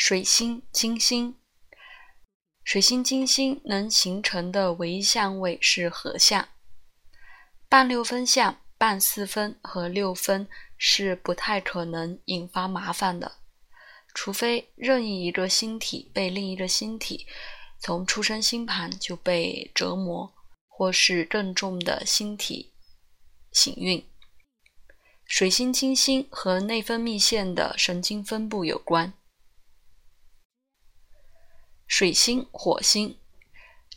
水星、金星。水星、金星能形成的唯一相位是合相。半六分相、半四分和六分是不太可能引发麻烦的，除非任意一个星体被另一个星体从出生星盘就被折磨，或是更重的星体行运。水星、金星和内分泌腺的神经分布有关。水星、火星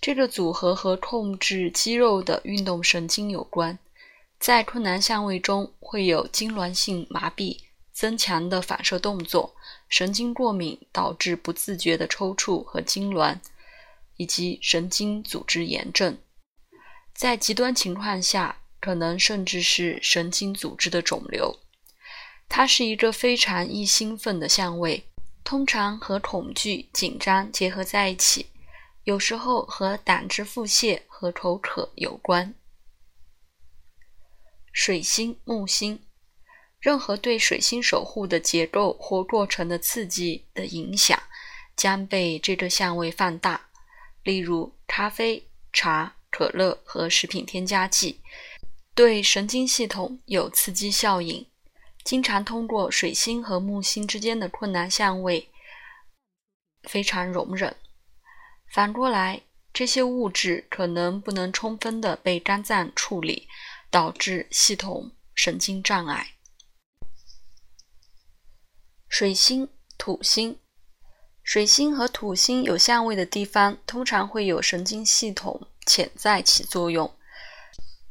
这个组合和控制肌肉的运动神经有关，在困难相位中会有痉挛性麻痹、增强的反射动作、神经过敏导致不自觉的抽搐和痉挛，以及神经组织炎症。在极端情况下，可能甚至是神经组织的肿瘤。它是一个非常易兴奋的相位。通常和恐惧、紧张结合在一起，有时候和胆汁腹泻和口渴有关。水星、木星，任何对水星守护的结构或过程的刺激的影响，将被这个相位放大。例如，咖啡、茶、可乐和食品添加剂对神经系统有刺激效应。经常通过水星和木星之间的困难相位，非常容忍。反过来，这些物质可能不能充分的被肝脏处理，导致系统神经障碍。水星、土星，水星和土星有相位的地方，通常会有神经系统潜在起作用，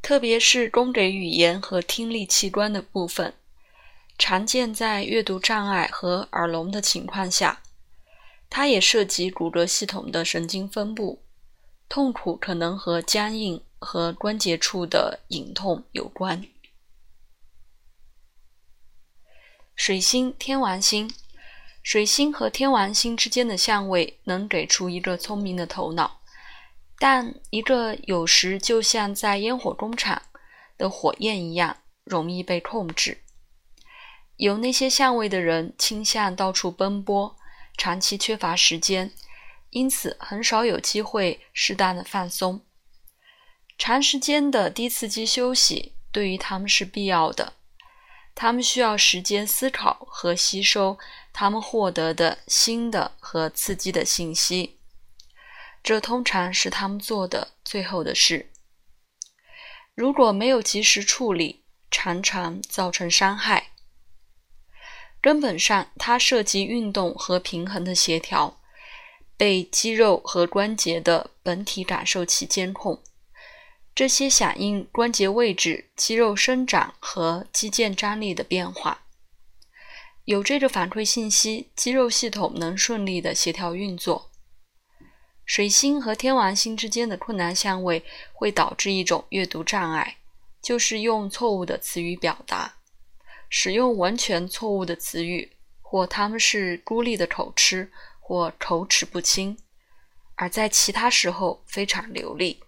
特别是供给语言和听力器官的部分。常见在阅读障碍和耳聋的情况下，它也涉及骨骼系统的神经分布。痛苦可能和僵硬和关节处的隐痛有关。水星、天王星，水星和天王星之间的相位能给出一个聪明的头脑，但一个有时就像在烟火工厂的火焰一样，容易被控制。有那些相位的人倾向到处奔波，长期缺乏时间，因此很少有机会适当的放松。长时间的低刺激休息对于他们是必要的，他们需要时间思考和吸收他们获得的新的和刺激的信息，这通常是他们做的最后的事。如果没有及时处理，常常造成伤害。根本上，它涉及运动和平衡的协调，被肌肉和关节的本体感受器监控。这些响应关节位置、肌肉生长和肌腱张力的变化。有这个反馈信息，肌肉系统能顺利的协调运作。水星和天王星之间的困难相位会导致一种阅读障碍，就是用错误的词语表达。使用完全错误的词语，或他们是孤立的口吃，或口齿不清，而在其他时候非常流利。